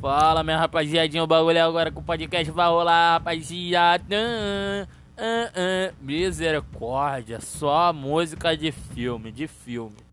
Fala, minha rapaziadinha, o bagulho é agora com o podcast vai rolar, rapaziada. Uh, uh, misericórdia, só música de filme, de filme.